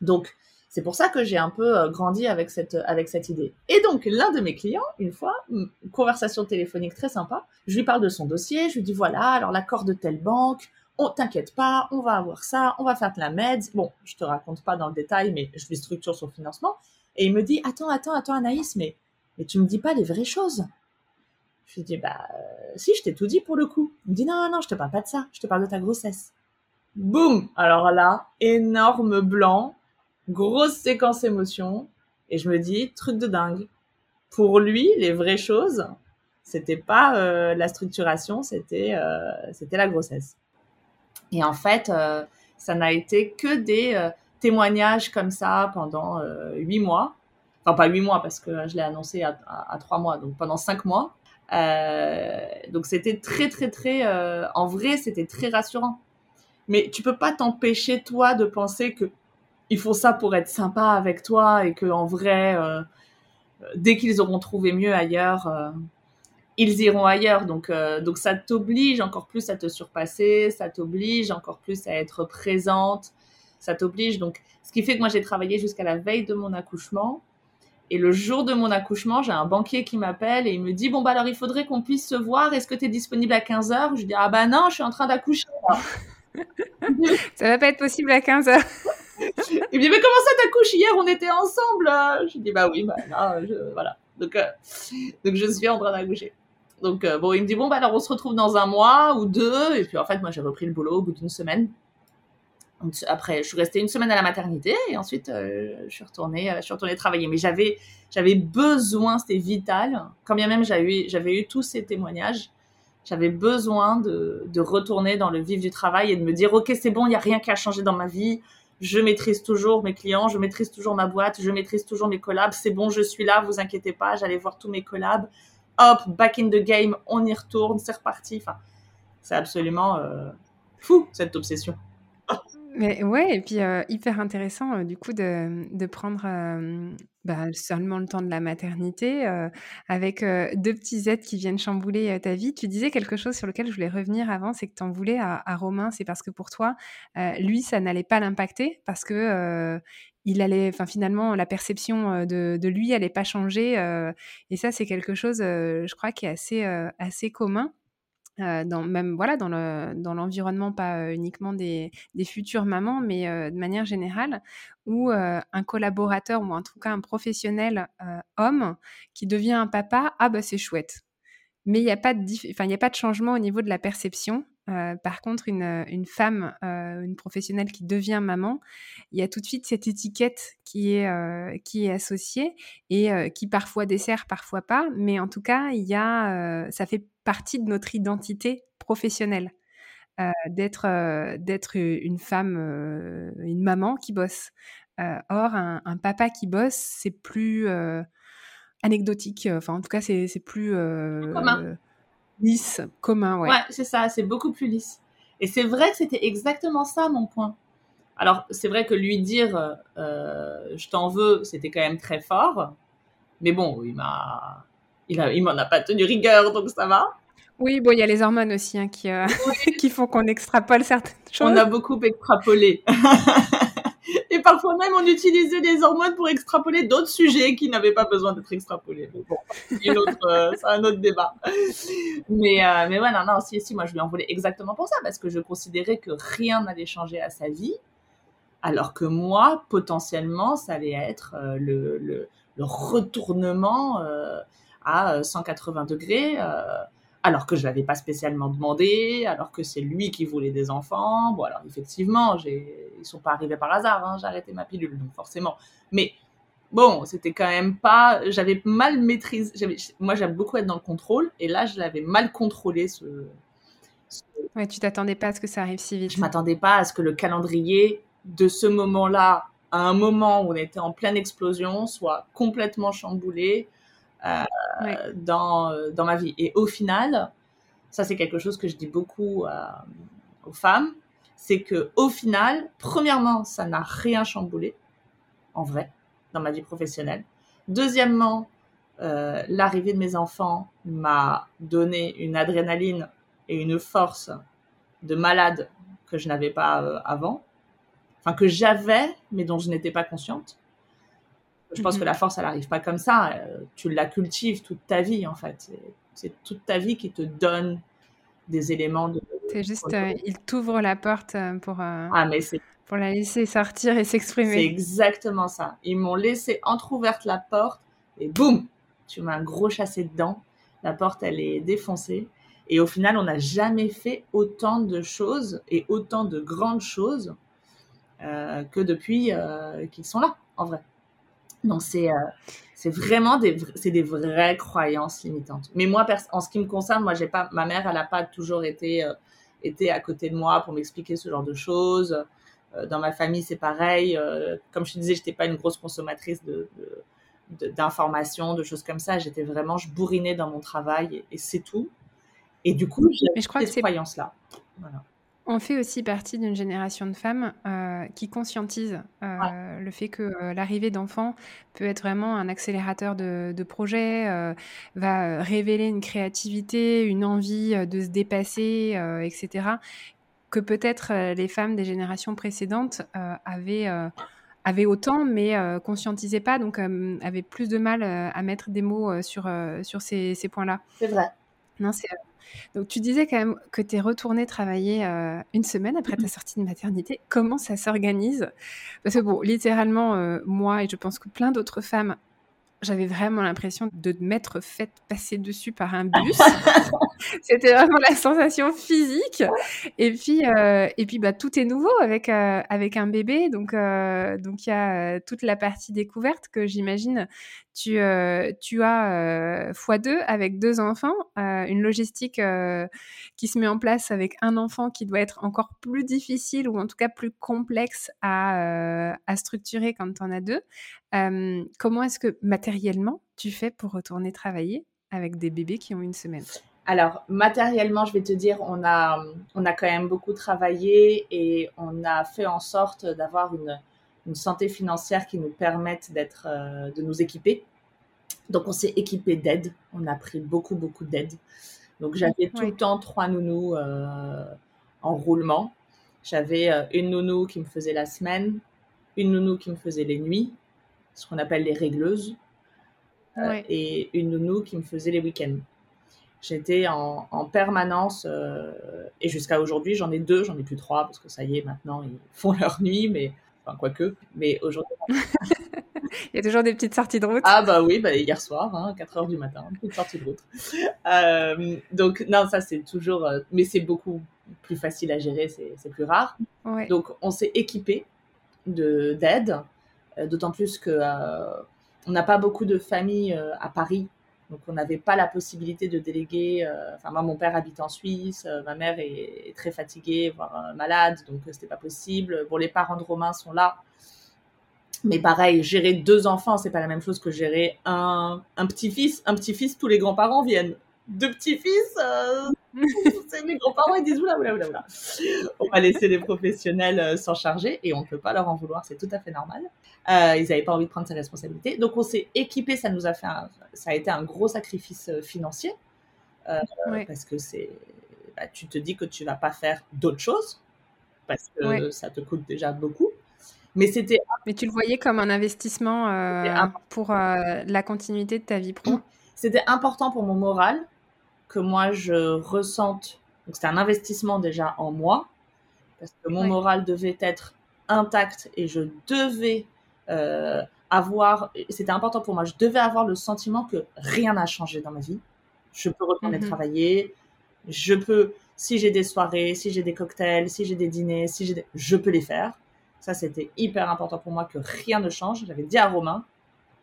Speaker 2: Donc, c'est pour ça que j'ai un peu euh, grandi avec cette, avec cette idée. Et donc, l'un de mes clients, une fois, une conversation téléphonique très sympa, je lui parle de son dossier, je lui dis voilà, alors l'accord de telle banque, on t'inquiète pas, on va avoir ça, on va faire de la med. Bon, je te raconte pas dans le détail, mais je lui structure son financement. Et il me dit attends, attends, attends, Anaïs, mais, mais tu me dis pas les vraies choses. Je lui dis, bah, euh, si, je t'ai tout dit pour le coup. Il me dit, non, non, je te parle pas de ça, je te parle de ta grossesse. Boum Alors là, énorme blanc, grosse séquence émotion, et je me dis, truc de dingue. Pour lui, les vraies choses, c'était pas euh, la structuration, c'était euh, c'était la grossesse. Et en fait, ça n'a été que des témoignages comme ça pendant huit mois. Enfin, pas huit mois parce que je l'ai annoncé à trois mois, donc pendant cinq mois. Euh, donc c'était très très très, euh, en vrai c'était très rassurant. Mais tu peux pas t'empêcher toi de penser que il faut ça pour être sympa avec toi et que en vrai, euh, dès qu'ils auront trouvé mieux ailleurs, ils iront ailleurs. Donc, donc ça t'oblige encore plus à te surpasser, ça t'oblige encore plus à être présente, ça t'oblige. Donc, ce qui fait que moi j'ai travaillé jusqu'à la veille de mon accouchement. Et le jour de mon accouchement, j'ai un banquier qui m'appelle et il me dit Bon, bah alors il faudrait qu'on puisse se voir. Est-ce que tu es disponible à 15h Je dis Ah, bah non, je suis en train d'accoucher.
Speaker 1: ça va pas être possible à 15h.
Speaker 2: il me dit Mais comment ça t'accouches? Hier, on était ensemble. Je dis Bah oui, bah non, voilà. Donc, euh, donc je suis en train d'accoucher. Donc, euh, bon, il me dit, bon, bah, alors on se retrouve dans un mois ou deux. Et puis, en fait, moi, j'ai repris le boulot au bout d'une semaine. Après, je suis restée une semaine à la maternité et ensuite, euh, je, suis retournée, je suis retournée travailler. Mais j'avais, j'avais besoin, c'était vital, quand bien même j'avais eu, tous ces témoignages, j'avais besoin de, de, retourner dans le vif du travail et de me dire, OK, c'est bon, il n'y a rien qui a changé dans ma vie. Je maîtrise toujours mes clients, je maîtrise toujours ma boîte, je maîtrise toujours mes collabs. C'est bon, je suis là, vous inquiétez pas, j'allais voir tous mes collabs hop, back in the game, on y retourne, c'est reparti. Enfin, c'est absolument euh, fou cette obsession.
Speaker 1: Mais ouais, et puis hyper intéressant du coup de, de prendre bah, seulement le temps de la maternité avec deux petits êtres qui viennent chambouler ta vie. Tu disais quelque chose sur lequel je voulais revenir avant, c'est que tu en voulais à, à Romain, c'est parce que pour toi, lui, ça n'allait pas l'impacter parce que il allait, enfin finalement, la perception de, de lui allait pas changer. et ça, c'est quelque chose, je crois, qui est assez, assez commun. Dans même voilà dans le dans l'environnement pas uniquement des, futures mamans mais de manière générale où un collaborateur ou en tout cas un professionnel homme qui devient un papa ah bah c'est chouette mais il n'y a pas de a pas de changement au niveau de la perception par contre, une, une femme, une professionnelle qui devient maman, il y a tout de suite cette étiquette qui est, qui est associée et qui parfois dessert, parfois pas. Mais en tout cas, y a, ça fait partie de notre identité professionnelle. d'être d'être une femme, une maman qui bosse. or, un, un, papa qui bosse, c'est plus anecdotique. Enfin, en tout cas, c'est plus Lisse, commun, ouais.
Speaker 2: Ouais, c'est ça, c'est beaucoup plus lisse. Et c'est vrai que c'était exactement ça mon point. Alors, c'est vrai que lui dire euh, je t'en veux, c'était quand même très fort. Mais bon, il m'a. Il, a, il m'en a pas tenu rigueur, donc ça va.
Speaker 1: Oui, bon, il y a les hormones aussi hein, qui, euh, qui font qu'on extrapole certaines choses.
Speaker 2: On a beaucoup extrapolé. Et parfois même, on utilisait des hormones pour extrapoler d'autres sujets qui n'avaient pas besoin d'être extrapolés. bon, euh, c'est un autre débat. Mais, euh, mais ouais, non, non, si, si, moi, je lui en voulais exactement pour ça, parce que je considérais que rien n'allait changer à sa vie, alors que moi, potentiellement, ça allait être euh, le, le, le, retournement à 180 degrés alors que je l'avais pas spécialement demandé, alors que c'est lui qui voulait des enfants. Bon, alors effectivement, j'ai... ils sont pas arrivés par hasard, hein, j'ai arrêté ma pilule, donc forcément. Mais bon, c'était quand même pas. J'avais mal maîtrisé. Moi, j'aime beaucoup être dans le contrôle, et là, je l'avais mal contrôlé. Ce...
Speaker 1: Ouais, tu t'attendais pas à ce que ça arrive si vite.
Speaker 2: Je m'attendais pas à ce que le calendrier de ce moment-là, à un moment où on était en pleine explosion, soit complètement chamboulé. Euh, dans, euh, dans ma vie. Et au final, ça c'est quelque chose que je dis beaucoup euh, aux femmes, c'est que au final, premièrement, ça n'a rien chamboulé, en vrai, dans ma vie professionnelle. Deuxièmement, l'arrivée de mes enfants m'a donné une adrénaline et une force de malade que je n'avais pas avant, enfin que j'avais, mais dont je n'étais pas consciente. Je pense que mhm. la force, elle n'arrive pas comme ça. Euh, tu la cultives toute ta vie, en fait. C'est toute ta vie qui te donne des éléments de.
Speaker 1: C'est juste, euh, il t'ouvre la porte euh, pour,
Speaker 2: ah, mais
Speaker 1: pour la laisser sortir et s'exprimer.
Speaker 2: C'est exactement ça. Ils m'ont laissé entrouverte la porte et boum, tu m'as un gros chassé dedans. La porte, elle est défoncée. Et au final, on n'a jamais fait autant de choses et autant de grandes choses que depuis qu'ils sont là, en vrai. Donc, c'est euh, c'est vraiment des, c'est des vraies croyances limitantes. Mais moi, en ce qui me concerne, moi, j'ai pas, ma mère, elle n'a pas toujours été, euh, été à côté de moi pour m'expliquer ce genre de choses. Euh, dans ma famille, c'est pareil. comme je te disais, j'étais pas une grosse consommatrice de, d'informations, de, choses comme ça. J'étais vraiment, je bourrinais dans mon travail et, c'est tout. Et du coup, j'ai ces croyances-là. Voilà.
Speaker 1: On fait aussi partie d'une génération de femmes euh, qui conscientisent euh, le fait que euh, l'arrivée d'enfants peut être vraiment un accélérateur de, de projet, va révéler une créativité, une envie de se dépasser, etc. Que peut-être les femmes des générations précédentes avaient, avaient autant, mais conscientisaient pas, donc avaient plus de mal à mettre des mots sur, sur ces, ces points-là.
Speaker 2: C'est vrai.
Speaker 1: Non, c'est donc, tu disais quand même que tu es retournée travailler euh, une semaine après ta sortie de maternité. Comment ça s'organise? Parce que, bon, littéralement, euh, moi et je pense que plein d'autres femmes, j'avais vraiment l'impression de m'être fait passer dessus par un bus. C'était vraiment la sensation physique. Et puis, euh, et puis bah, tout est nouveau avec, euh, avec un bébé. Donc, euh, il y a toute la partie découverte que j'imagine tu, tu as x2 avec deux enfants, une logistique qui se met en place avec un enfant qui doit être encore plus difficile ou en tout cas plus complexe à, à structurer quand tu en as comment est-ce que matériellement tu fais pour retourner travailler avec des bébés qui ont une semaine?
Speaker 2: Alors, matériellement, je vais te dire, on a, on a quand même beaucoup travaillé et on a fait en sorte d'avoir une, une santé financière qui nous permette d'être, euh, de nous équiper. Donc, on s'est équipé d'aide. On a pris beaucoup, beaucoup d'aide. Donc, j'avais tout le temps trois nounous euh, en roulement. J'avais euh, une nounou qui me faisait la semaine, une nounou qui me faisait les nuits, ce qu'on appelle les régleuses, et une nounou qui me faisait les week-ends. J'étais en, permanence, euh, et jusqu'à aujourd'hui, j'en ai deux, j'en ai plus trois, parce que ça y est, maintenant, ils font leur nuit, mais enfin, quoique. Mais aujourd'hui.
Speaker 1: Il y a toujours des petites sorties de route.
Speaker 2: Ah, bah oui, bah, hier soir, hein, 4 heures du matin, petite sortie de route. Euh, donc, non, ça, c'est toujours. Euh, mais c'est beaucoup plus facile à gérer, c'est plus rare. Donc, on s'est équipé d'aide, d'autant plus que. on n'a pas beaucoup de familles à Paris donc, on n'avait pas la possibilité de déléguer. Euh, enfin, moi, mon père habite en Suisse, euh, ma mère est, très fatiguée, voire euh, malade, donc c'était pas possible. Bon, les parents de Romain sont là. Mais pareil, gérer deux enfants, c'est pas la même chose que gérer un petit-fils. Un petit-fils, tous les grands-parents viennent. Deux petits-fils, mes grands-parents, ils disent oula, oula, oula, oula. On va laisser les professionnels euh, s'en charger et on ne peut pas leur en vouloir, c'est tout à fait normal. Euh, ils n'avaient pas envie de prendre ces responsabilités. Donc on s'est équipé, ça nous a fait ça a été un gros sacrifice euh, financier parce que c'est, bah, tu te dis que tu vas pas faire d'autres choses parce que ça te coûte déjà beaucoup. Mais c'était.
Speaker 1: Mais tu le voyais comme un investissement pour la continuité de ta vie pro?
Speaker 2: C'était important pour mon moral que moi je ressente. Donc c'était un investissement déjà en moi, parce que mon moral devait être intact et je devais euh, avoir, c'était important pour moi, je devais avoir le sentiment que rien n'a changé dans ma vie. Je peux retourner mhm. travailler, je peux, si j'ai des soirées, si j'ai des cocktails, si j'ai des dîners, si j'ai je peux les faire. Ça, c'était hyper important pour moi que rien ne change. J'avais dit à Romain,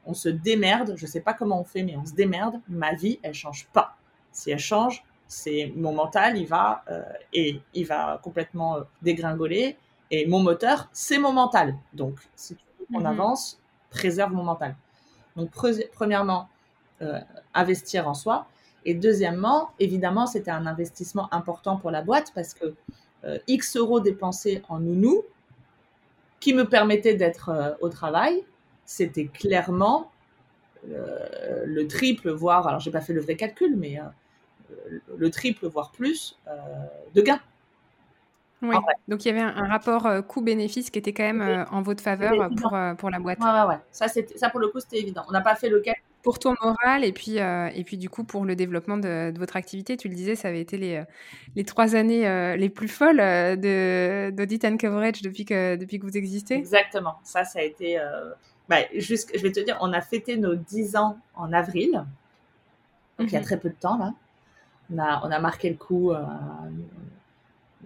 Speaker 2: on se démerde, je sais pas comment on fait, mais on se démerde. Ma vie, elle change pas. Si elle change, c'est mon mental, il va euh, et il va complètement euh, dégringoler. Et mon moteur, c'est mon mental. Donc, si tu veux qu'on mhm. avance, préserve mon mental. Donc, premièrement, euh, investir en soi. Et deuxièmement, évidemment, c'était un investissement important pour la boîte parce que X euros dépensés en nounou, qui me permettait d'être au travail, c'était clairement le triple, voire, alors j'ai pas fait le vrai calcul, mais le triple, voire plus, euh, de gains.
Speaker 1: Oui, donc il y avait un, rapport euh, coût-bénéfice qui était quand même euh, en votre faveur pour, pour la boîte.
Speaker 2: Ouais, ouais, ouais. Ça, ça, pour le coup, c'était évident. On n'a pas fait le calcul.
Speaker 1: Pour ton moral et puis, et puis du coup pour le développement de, votre activité, tu le disais, ça avait été les, les trois années les plus folles d'Audit and Coverage depuis que, depuis que vous existez.
Speaker 2: Exactement. Ça, ça a été. Bah, juste, je vais te dire, on a fêté nos 10 ans en avril. Donc il y a mhm. très peu de temps là on a, on a marqué le coup. Euh,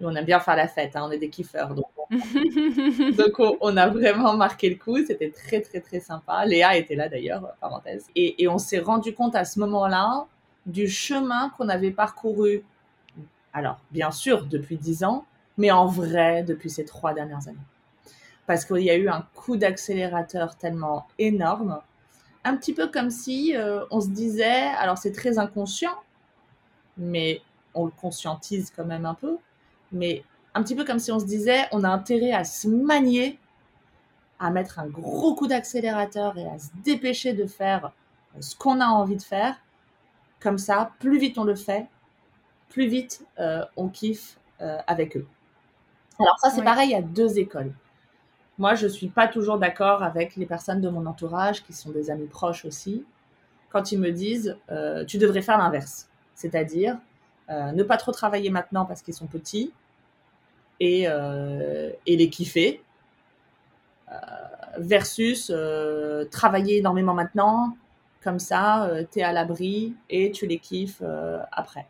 Speaker 2: on aime bien faire la fête, hein, on est des kiffeurs. Donc, on, a vraiment marqué le coup. C'était très, très, très sympa. Léa était là d'ailleurs, parenthèse. Et, et on s'est rendu compte à ce moment-là du chemin qu'on avait parcouru. Alors, bien sûr, depuis dix ans, mais en vrai, depuis ces trois dernières années. Parce qu'il y a eu un coup d'accélérateur tellement énorme. Un petit peu comme si euh, on se disait, alors c'est très inconscient, mais on le conscientise quand même un peu. Mais un petit peu comme si on se disait, on a intérêt à se manier, à mettre un gros coup d'accélérateur et à se dépêcher de faire ce qu'on a envie de faire. Comme ça, plus vite on le fait, plus vite euh, on kiffe euh, avec eux. Alors ça, c'est pareil à deux écoles. Moi, je ne suis pas toujours d'accord avec les personnes de mon entourage, qui sont des amis proches aussi, quand ils me disent, euh, tu devrais faire l'inverse c'est-à-dire euh, ne pas trop travailler maintenant parce qu'ils sont petits et, euh, les kiffer, euh, versus travailler énormément maintenant Comme ça, tu es à l'abri et tu les kiffes après.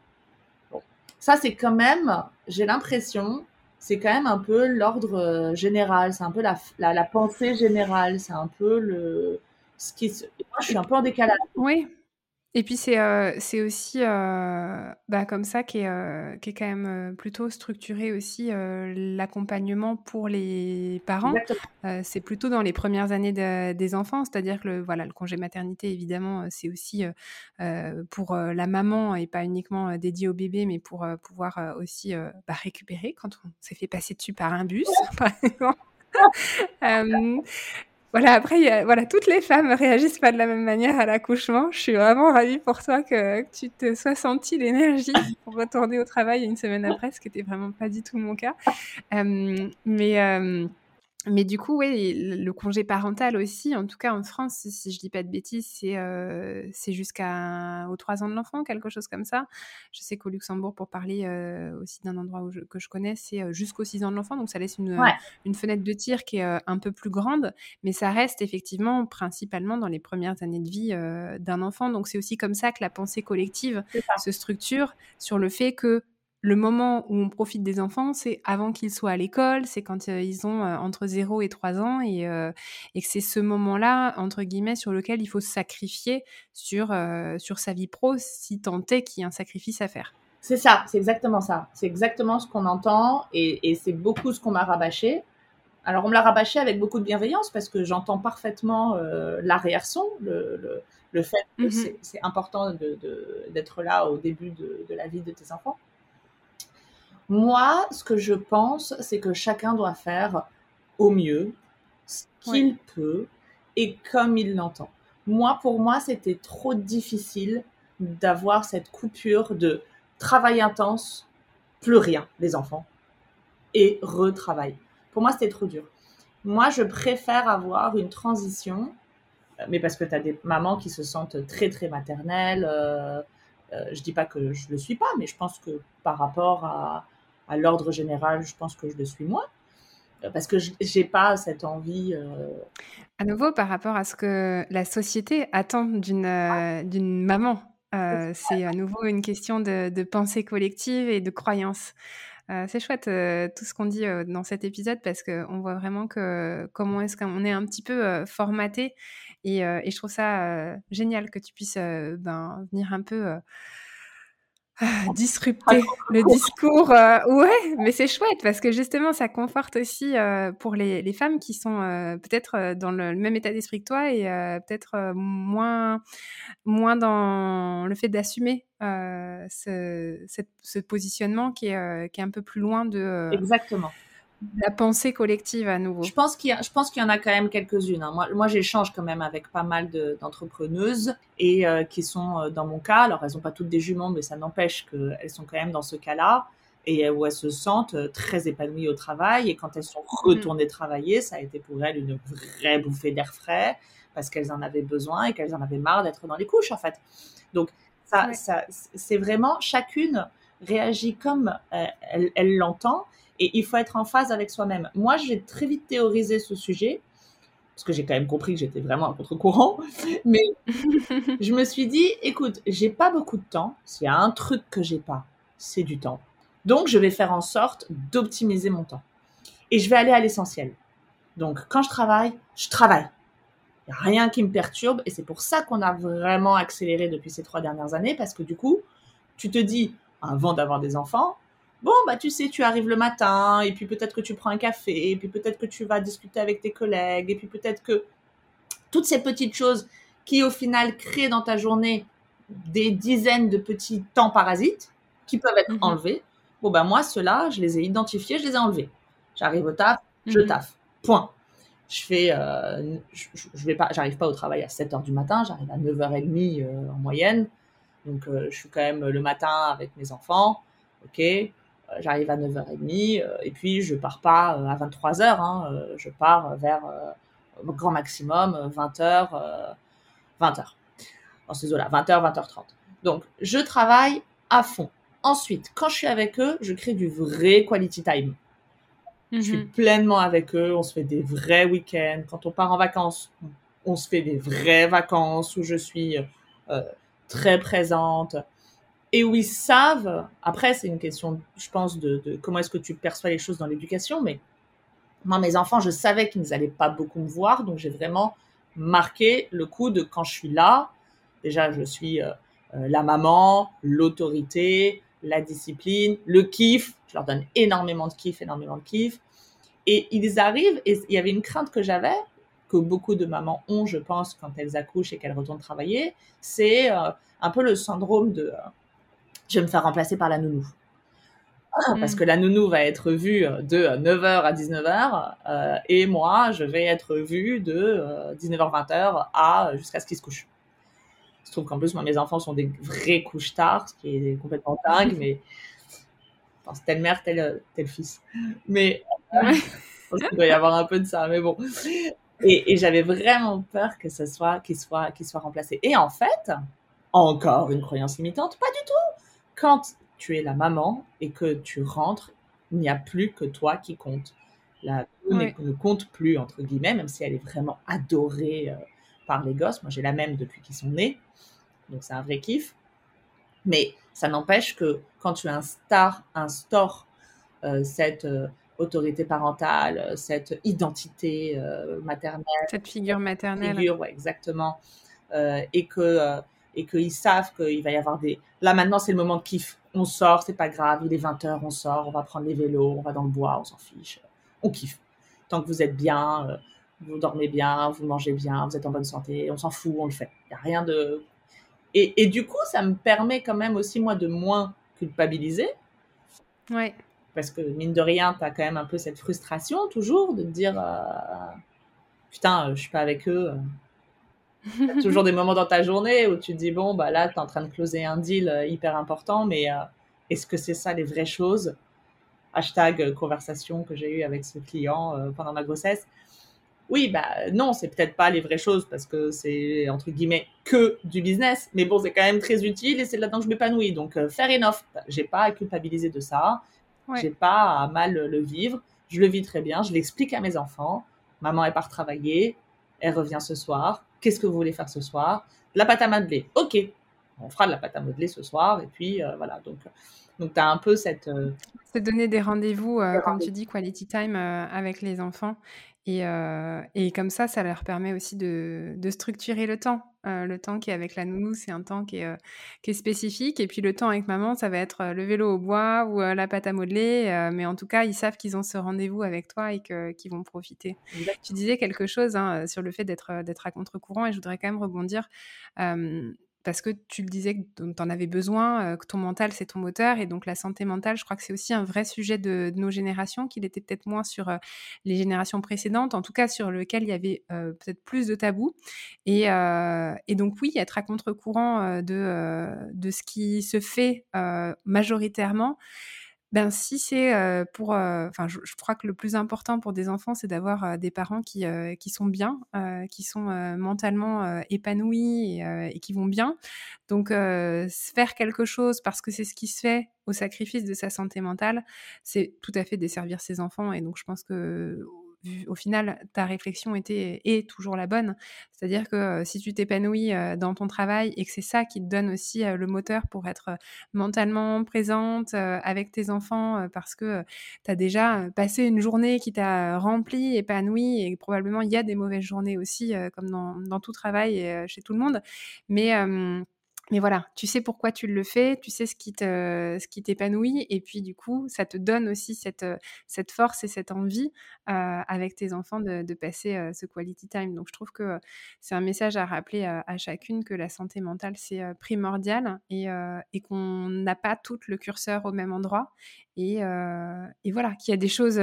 Speaker 2: Bon. Ça, c'est quand même, j'ai l'impression, c'est quand même un peu l'ordre général, c'est un peu la, la, pensée générale, c'est un peu le... Ce qui, moi, je suis un peu en décalage.
Speaker 1: Oui, et puis c'est, c'est aussi, bah, comme ça qu'est, est quand même, plutôt structuré aussi, l'accompagnement pour les parents. c'est plutôt dans les premières années des enfants, c'est-à-dire que le voilà, le congé maternité évidemment, c'est aussi, pour, la maman et pas uniquement, dédié au bébé, mais pour, pouvoir, aussi, bah, récupérer quand on s'est fait passer dessus par un bus, par exemple. Voilà, après, voilà, toutes les femmes réagissent pas de la même manière à l'accouchement. Je suis vraiment ravie pour toi que, tu te sois senti l'énergie pour retourner au travail une semaine après, ce qui n'était vraiment pas du tout mon cas. Euh, mais euh, mais du coup, oui, le congé parental aussi, en tout cas en France, si, je dis pas de bêtises, c'est euh, jusqu'à aux 3 ans de l'enfant, quelque chose comme ça. Je sais qu'au Luxembourg, pour parler euh, aussi d'un endroit où que je connais, c'est euh, jusqu'aux 6 ans de l'enfant, donc ça laisse une, une, fenêtre de tir qui est euh, un peu plus grande, mais ça reste effectivement principalement dans les premières années de vie d'un enfant. Donc c'est aussi comme ça que la pensée collective se structure sur le fait que le moment où on profite des enfants, c'est avant qu'ils soient à l'école, c'est quand euh, ils ont euh, entre 0 et 3 ans, euh, et, que c'est ce moment-là, entre guillemets, sur lequel il faut se sacrifier sur, sur sa vie pro, si tant est qu'il y a un sacrifice à faire.
Speaker 2: C'est ça, c'est exactement ça. C'est exactement ce qu'on entend, et, c'est beaucoup ce qu'on m'a rabâché. Alors, on me l'a rabâché avec beaucoup de bienveillance, parce que j'entends parfaitement l'arrière-son, le, le, fait que mmh c'est important d'être là au début de la vie de tes enfants. Moi, ce que je pense, c'est que chacun doit faire au mieux ce qu'il peut et comme il l'entend. Moi, pour moi, c'était trop difficile d'avoir cette coupure de travail intense, plus rien, les enfants, et retravail. Pour moi, c'était trop dur. Moi, je préfère avoir une transition, euh, mais parce que tu as des mamans qui se sentent très, très maternelles. Euh, euh, je dis pas que je le suis pas, mais je pense que par rapport à, à l'ordre général, je pense que je le suis moins euh, parce que je n'ai pas cette envie. Euh,
Speaker 1: à nouveau, par rapport à ce que la société attend d'une euh, d'une maman, c'est à nouveau une question de, pensée collective et de croyance. c'est chouette tout ce qu'on dit dans cet épisode parce qu'on voit vraiment que comment est-ce qu'on est un petit peu formaté et, et, je trouve ça génial que tu puisses ben, venir un peu ah, disrupter le discours. Euh, ouais, mais c'est chouette parce que justement, ça conforte aussi euh, pour les, les, femmes qui sont euh, peut-être dans le, même état d'esprit que toi et peut-être moins, moins dans le fait d'assumer ce, ce, positionnement qui est, qui est un peu plus loin de.
Speaker 2: Exactement
Speaker 1: la pensée collective à nouveau.
Speaker 2: Je pense qu'il y, je pense qu'il y en a quand même quelques-unes. Hein. Moi, moi j'échange quand même avec pas mal d'entrepreneuses et euh, qui sont euh, dans mon cas. Alors, elles n'ont pas toutes des juments, mais ça n'empêche qu'elles sont quand même dans ce cas-là et où elles se sentent euh, très épanouies au travail. Et quand elles sont mhm. retournées travailler, ça a été pour elles une vraie bouffée d'air frais parce qu'elles en avaient besoin et qu'elles en avaient marre d'être dans les couches, en fait. Donc, ça, ça c'est vraiment chacune réagit comme elle l'entend et il faut être en phase avec soi-même. Moi, j'ai très vite théorisé ce sujet, parce que j'ai quand même compris que j'étais vraiment à contre-courant. Mais je me suis dit, écoute, j'ai pas beaucoup de temps. S'il y a un truc que j'ai pas, c'est du temps. Donc, je vais faire en sorte d'optimiser mon temps. Et je vais aller à l'essentiel. Donc, quand je travaille, je travaille. Il n'y a rien qui me perturbe. Et c'est pour ça qu'on a vraiment accéléré depuis ces trois dernières années, parce que du coup, tu te dis, avant d'avoir des enfants, bon, bah, tu sais, tu arrives le matin, et puis peut-être que tu prends un café, et puis peut-être que tu vas discuter avec tes collègues, et puis peut-être que toutes ces petites choses qui, au final, créent dans ta journée des dizaines de petits temps parasites qui peuvent être mhm. enlevés. Bon, bah, moi, ceux-là, je les ai identifiés, je les ai enlevés. J'arrive au taf, je mhm. taffe. Point. Je fais, euh, je, vais pas, j'arrive pas au travail à 7 heures du matin, j'arrive à 9h30 euh, en moyenne. Donc, euh, je suis quand même le matin avec mes enfants. OK j'arrive à 9h30 euh, et puis je pars pas euh, à 23h, hein, je pars vers au grand maximum 20h, 20h. Dans ces eaux-là, 20h, 20h30. Donc, je travaille à fond. Ensuite, quand je suis avec eux, je crée du vrai quality time. Je suis mhm. pleinement avec eux, on se fait des vrais week-ends. Quand on part en vacances, on se fait des vraies vacances où je suis euh, très présente et où ils savent, après c'est une question, je pense, de, comment est-ce que tu perçois les choses dans l'éducation, mais moi, mes enfants, je savais qu'ils n'allaient pas beaucoup me voir, donc j'ai vraiment marqué le coup de quand je suis là. Déjà, je suis euh, euh, la maman, l'autorité, la discipline, le kiff. Je leur donne énormément de kiff, énormément de kiff. Et ils arrivent, et il y avait une crainte que j'avais, que beaucoup de mamans ont, je pense, quand elles accouchent et qu'elles retournent travailler, c'est euh, un peu le syndrome de je vais me faire remplacer par la nounou. Ah, parce mm. que la nounou va être vue de 9h à 19h euh, et moi, je vais être vue de 19h-20h à jusqu'à ce qu'ils se couchent. Je trouve qu'en plus, moi, mes enfants sont des vrais couches tard, ce qui est complètement dingue, mais enfin, c'est telle mère, tel, tel fils. Mais il doit y avoir un peu de ça, mais bon. Et, j'avais vraiment peur que ce soit qu'il soit qu'il soit remplacé. Et en fait, encore une croyance limitante, pas du tout. Quand tu es la maman et que tu rentres, il n'y a plus que toi qui compte. La ne compte plus, entre guillemets, même si elle est vraiment adorée euh, par les gosses. Moi, j'ai la même depuis qu'ils sont nés. Donc, c'est un vrai kiff. Mais ça n'empêche que quand tu instaures, instaures euh, cette euh, autorité parentale, cette identité maternelle.
Speaker 1: Cette figure maternelle.
Speaker 2: Figure, ouais, exactement. et que et qu'ils savent qu'il va y avoir des... Là, maintenant, c'est le moment de kiff. On sort, c'est pas grave, il est 20h, on sort, on va prendre les vélos, on va dans le bois, on s'en fiche. On kiffe. Tant que vous êtes bien, euh, vous dormez bien, vous mangez bien, vous êtes en bonne santé, on s'en fout, on le fait. Il n'y a rien de... Et, et, du coup, ça me permet quand même aussi, moi, de moins culpabiliser.
Speaker 1: Ouais.
Speaker 2: Parce que, mine de rien, tu as quand même un peu cette frustration, toujours, de te dire... Euh, putain, je suis pas avec eux, toujours des moments dans ta journée où tu te dis, bon, bah là, tu es en train de closer un deal euh, hyper important, mais euh, est-ce que c'est ça les vraies choses? Hashtag euh, conversation que j'ai eue avec ce client pendant ma grossesse. Oui, bah non, c'est peut-être pas les vraies choses parce que c'est entre guillemets que du business, mais bon, c'est quand même très utile et c'est là-dedans que je m'épanouis. Donc, faire enough, j'ai pas à culpabiliser de ça, j'ai pas à mal le vivre, je le vis très bien, je l'explique à mes enfants. Maman est part travailler, elle revient ce soir, Qu'est-ce que vous voulez faire ce soir? La pâte à modeler. Ok, on fera de la pâte à modeler ce soir. Et puis euh, voilà, donc, donc tu as un peu cette... Euh,
Speaker 1: C'est donner des rendez-vous, euh, comme tu dis, quality time avec les enfants. Et, et, comme ça, ça leur permet aussi de, de structurer le temps. Le temps qui est avec la nounou, c'est un temps qui est, qui est, spécifique. Et puis le temps avec maman, ça va être le vélo au bois ou la pâte à modeler. mais en tout cas, ils savent qu'ils ont ce rendez-vous avec toi et qu'ils vont profiter. Tu disais quelque chose hein, sur le fait d'être à contre-courant et je voudrais quand même rebondir parce que tu le disais que tu en avais besoin, que ton mental, c'est ton moteur. Et donc, la santé mentale, je crois que c'est aussi un vrai sujet de, nos générations, qu'il était peut-être moins sur les générations précédentes, en tout cas sur lequel il y avait peut-être plus de tabous. Et, et, donc, oui, être à contre-courant de, de ce qui se fait majoritairement. Ben si c'est pour, enfin je, crois que le plus important pour des enfants, c'est d'avoir des parents qui, qui sont bien, qui sont mentalement épanouis et, qui vont bien. Donc faire quelque chose parce que c'est ce qui se fait au sacrifice de sa santé mentale, c'est tout à fait desservir ses enfants. Et donc je pense que au final, ta réflexion était est toujours la bonne. C'est-à-dire que euh, si tu t'épanouis euh, dans ton travail et que c'est ça qui te donne aussi euh, le moteur pour être mentalement présente avec tes enfants parce que tu as déjà passé une journée qui t'a rempli, épanoui et probablement il y a des mauvaises journées aussi comme dans, dans, tout travail chez tout le monde. Mais mais voilà, tu sais pourquoi tu le fais, tu sais ce qui t'épanouit, et puis du coup, ça te donne aussi cette, cette force et cette envie euh, avec tes enfants de, de passer euh, ce quality time. Donc, je trouve que c'est un message à rappeler à, chacune que la santé mentale c'est euh, primordial et, et qu'on n'a pas tout le curseur au même endroit, et, et voilà, qu'il y a des choses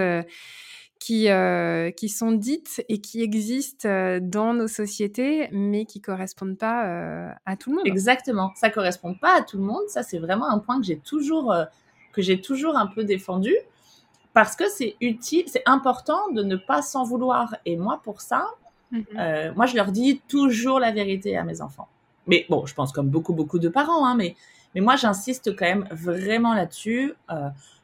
Speaker 1: qui, euh, qui sont dites et qui existent euh, dans nos sociétés, mais qui correspondent pas euh, à tout le monde.
Speaker 2: Exactement, ça correspond pas à tout le monde. Ça, c'est vraiment un point que j'ai toujours, que j'ai toujours un peu défendu parce que c'est utile, c'est important de ne pas s'en vouloir. Et moi, pour ça, mmh moi, je leur dis toujours la vérité à mes enfants. Mais bon, je pense comme beaucoup, beaucoup de parents, hein, mais, mais moi, j'insiste quand même vraiment là-dessus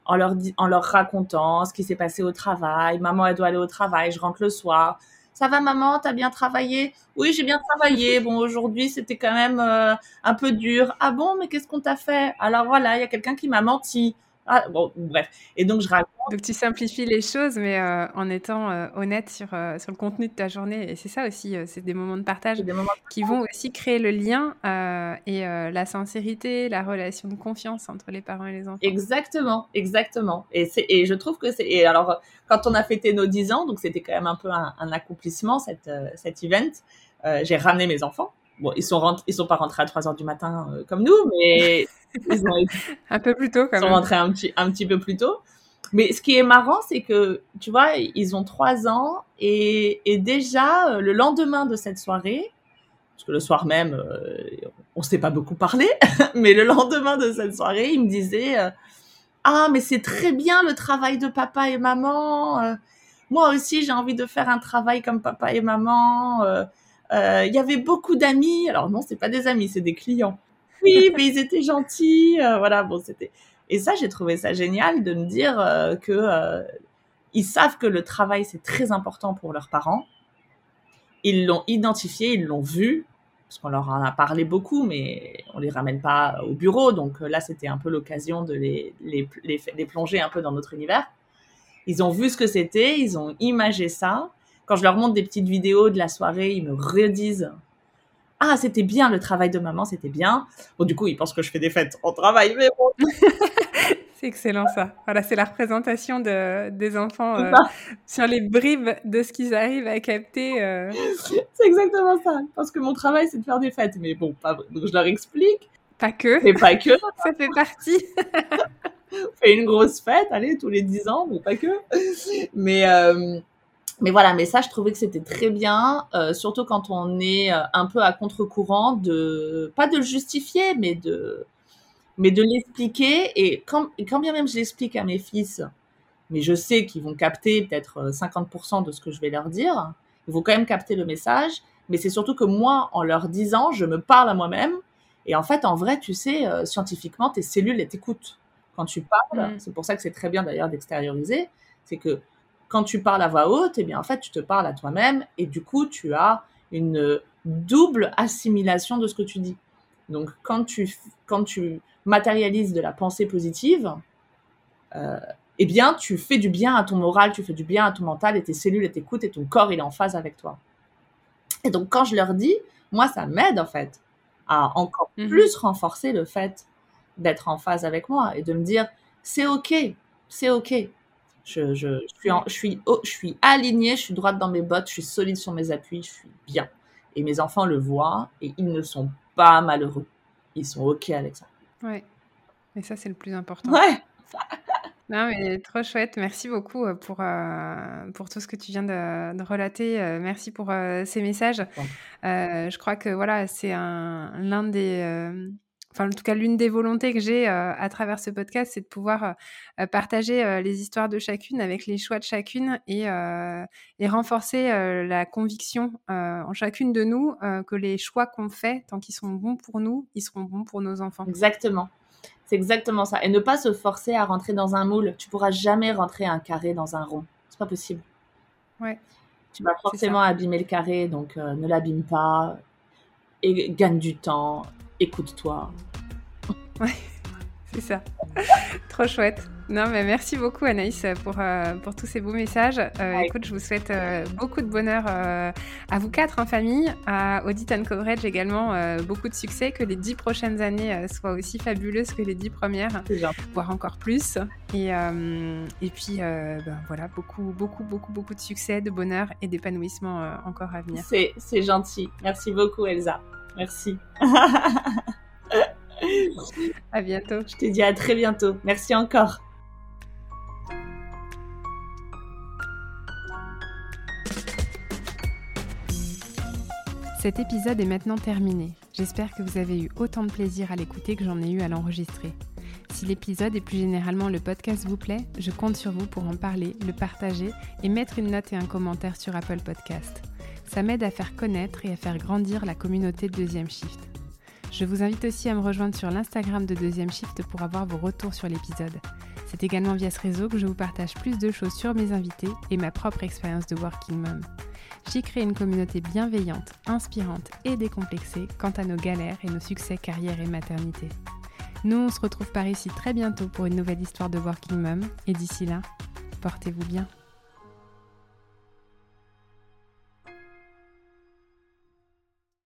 Speaker 2: en leur, en leur racontant ce qui s'est passé au travail. Maman, elle doit aller au travail, je rentre le soir. Ça va maman, t'as bien travaillé? Oui, j'ai bien travaillé. Bon, aujourd'hui, c'était quand même euh, un peu dur. Ah bon, mais qu'est-ce qu'on t'a fait? Alors voilà, il y a quelqu'un qui m'a menti. Ah, bon, bref. Et donc, je raconte.
Speaker 1: Donc, tu simplifies les choses, mais euh, en étant euh, honnête sur, euh, sur le contenu de ta journée. Et c'est ça aussi, c'est des moments de partage qui vont aussi créer le lien et la sincérité, la relation de confiance entre les parents et les enfants.
Speaker 2: Exactement, exactement. Et, et je trouve que c'est. Et alors, quand on a fêté nos 10 ans, donc c'était quand même un peu un, un accomplissement, cette, cet event, j'ai ramené mes enfants. Bon, ils sont ils sont pas rentrés à 3 heures du matin comme nous, mais
Speaker 1: ils ont un peu plus tôt quand
Speaker 2: même. Ils sont rentrés un petit, un petit peu plus tôt. Mais ce qui est marrant, c'est que, tu vois, ils ont trois ans et, et, déjà, euh, le lendemain de cette soirée, parce que le soir même, euh, on s'est pas beaucoup parlé, mais le lendemain de cette soirée, ils me disaient euh, Ah, mais c'est très bien le travail de papa et maman. moi aussi, j'ai envie de faire un travail comme papa et maman. Il y avait beaucoup d'amis. Alors non, c'est pas des amis, c'est des clients oui, mais ils étaient gentils. Euh, voilà, bon, c'était. Et ça, j'ai trouvé ça génial de me dire euh, que euh, ils savent que le travail c'est très important pour leurs parents. Ils l'ont identifié, ils l'ont vu, parce qu'on leur en a parlé beaucoup, mais on les ramène pas au bureau. Donc là, c'était un peu l'occasion de les, les, les, les, plonger un peu dans notre univers. Ils ont vu ce que c'était, ils ont imagé ça. Quand je leur montre des petites vidéos de la soirée, ils me redisent ah, c'était bien le travail de maman, c'était bien. Bon, du coup, ils pensent que je fais des fêtes en travail, mais bon.
Speaker 1: c'est excellent ça. Voilà, c'est la représentation de, des enfants euh, sur les bribes de ce qu'ils arrivent à capter. Euh.
Speaker 2: C'est exactement ça. Parce que mon travail, c'est de faire des fêtes. Mais bon, pas... donc je leur explique.
Speaker 1: Pas que.
Speaker 2: Mais pas que.
Speaker 1: ça fait partie.
Speaker 2: On fait une grosse fête, allez, tous les 10 ans, mais pas que. Mais, euh, mais voilà, mais ça, je trouvais que c'était très bien, euh, surtout quand on est euh, un peu à contre-courant de, pas de le justifier, mais de, mais de l'expliquer. Et quand, quand bien même je l'explique à mes fils, mais je sais qu'ils vont capter peut-être 50% euh, de ce que je vais leur dire, ils vont quand même capter le message. Mais c'est surtout que moi, en leur disant, je me parle à moi-même. Et en fait, en vrai, tu sais, scientifiquement, tes cellules, elles t'écoutent. Quand tu parles, mmh. c'est pour ça que c'est très bien d'ailleurs d'extérioriser, c'est que quand tu parles à voix haute, eh bien, en fait, tu te parles à toi-même et du coup, tu as une double assimilation de ce que tu dis. Donc, quand tu, quand tu matérialises de la pensée positive, euh, eh bien, tu fais du bien à ton moral, tu fais du bien à ton mental et tes cellules t'écoutent et ton corps, il est en phase avec toi. Et donc, quand je leur dis, moi, ça m'aide, en fait, à encore mhm. plus renforcer le fait d'être en phase avec moi et de me dire, c'est OK, c'est OK. Je, je, suis je, suis, je suis alignée, je suis droite dans mes bottes, je suis solide sur mes appuis, je suis bien. Et mes enfants le voient et ils ne sont pas malheureux. Ils sont OK avec ça.
Speaker 1: Ouais. Et ça, c'est le plus important.
Speaker 2: Ouais.
Speaker 1: Non, mais trop chouette. Merci beaucoup euh, pour, euh, pour tout ce que tu viens de, de relater. Euh, merci pour ces messages. je crois que voilà, c'est l'un des enfin en tout cas l'une des volontés que j'ai euh, à travers ce podcast, c'est de pouvoir euh, partager euh, les histoires de chacune avec les choix de chacune et, et renforcer la conviction en chacune de nous que les choix qu'on fait, tant qu'ils sont bons pour nous, ils seront bons pour nos enfants.
Speaker 2: Exactement. C'est exactement ça. Et ne pas se forcer à rentrer dans un moule. Tu pourras jamais rentrer un carré dans un rond. C'est pas possible.
Speaker 1: Ouais.
Speaker 2: Tu vas forcément abîmer le carré, donc ne l'abîme pas et gagne du temps écoute-toi.
Speaker 1: Ouais, c'est ça. Trop chouette. Non, mais merci beaucoup Anaïs pour, euh, pour tous ces beaux messages. Euh, écoute, je vous souhaite euh, beaucoup de bonheur à vous quatre en famille, à Audit and Coverage également, beaucoup de succès, que les dix prochaines années soient aussi fabuleuses que les dix premières, voire encore plus. Et, et puis, ben, voilà, beaucoup, beaucoup, beaucoup, beaucoup de succès, de bonheur et d'épanouissement encore à venir.
Speaker 2: C'est gentil. Merci beaucoup Elsa. Merci.
Speaker 1: à bientôt.
Speaker 2: Je te dis à très bientôt. Merci encore.
Speaker 1: Cet épisode est maintenant terminé. J'espère que vous avez eu autant de plaisir à l'écouter que j'en ai eu à l'enregistrer. Si l'épisode et plus généralement le podcast vous plaît, je compte sur vous pour en parler, le partager et mettre une note et un commentaire sur Apple Podcast. Ça m'aide à faire connaître et à faire grandir la communauté de Deuxième Shift. Je vous invite aussi à me rejoindre sur l'Instagram de Deuxième Shift pour avoir vos retours sur l'épisode. C'est également via ce réseau que je vous partage plus de choses sur mes invités et ma propre expérience de Working Mom. J'y crée une communauté bienveillante, inspirante et décomplexée quant à nos galères et nos succès carrière et maternité. Nous, on se retrouve par ici très bientôt pour une nouvelle histoire de Working Mom et d'ici là, portez-vous bien.